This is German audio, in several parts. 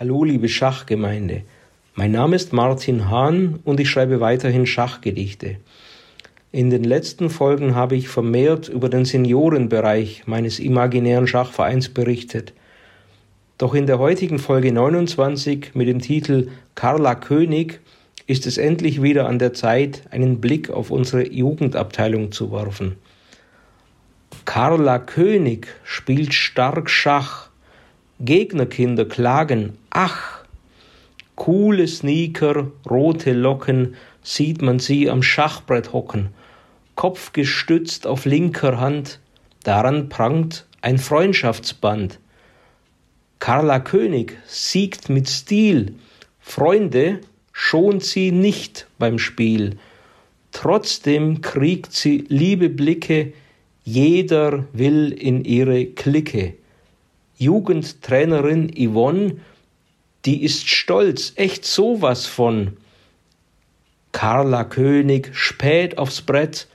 Hallo liebe Schachgemeinde. Mein Name ist Martin Hahn und ich schreibe weiterhin Schachgedichte. In den letzten Folgen habe ich vermehrt über den Seniorenbereich meines imaginären Schachvereins berichtet. Doch in der heutigen Folge 29 mit dem Titel Carla König ist es endlich wieder an der Zeit, einen Blick auf unsere Jugendabteilung zu werfen. Carla König spielt stark Schach. Gegnerkinder klagen, ach, coole Sneaker, rote Locken, sieht man sie am Schachbrett hocken, Kopf gestützt auf linker Hand, daran prangt ein Freundschaftsband. Carla König siegt mit Stil, Freunde schont sie nicht beim Spiel, trotzdem kriegt sie liebe Blicke, jeder will in ihre Clique. Jugendtrainerin Yvonne, die ist stolz, echt sowas von. Carla König spät aufs Brett,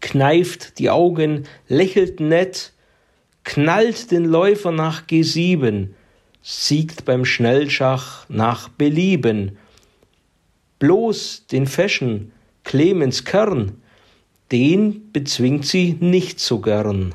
kneift die Augen, lächelt nett, knallt den Läufer nach G7, siegt beim Schnellschach nach Belieben. Bloß den Fashion Clemens Kern, den bezwingt sie nicht so gern.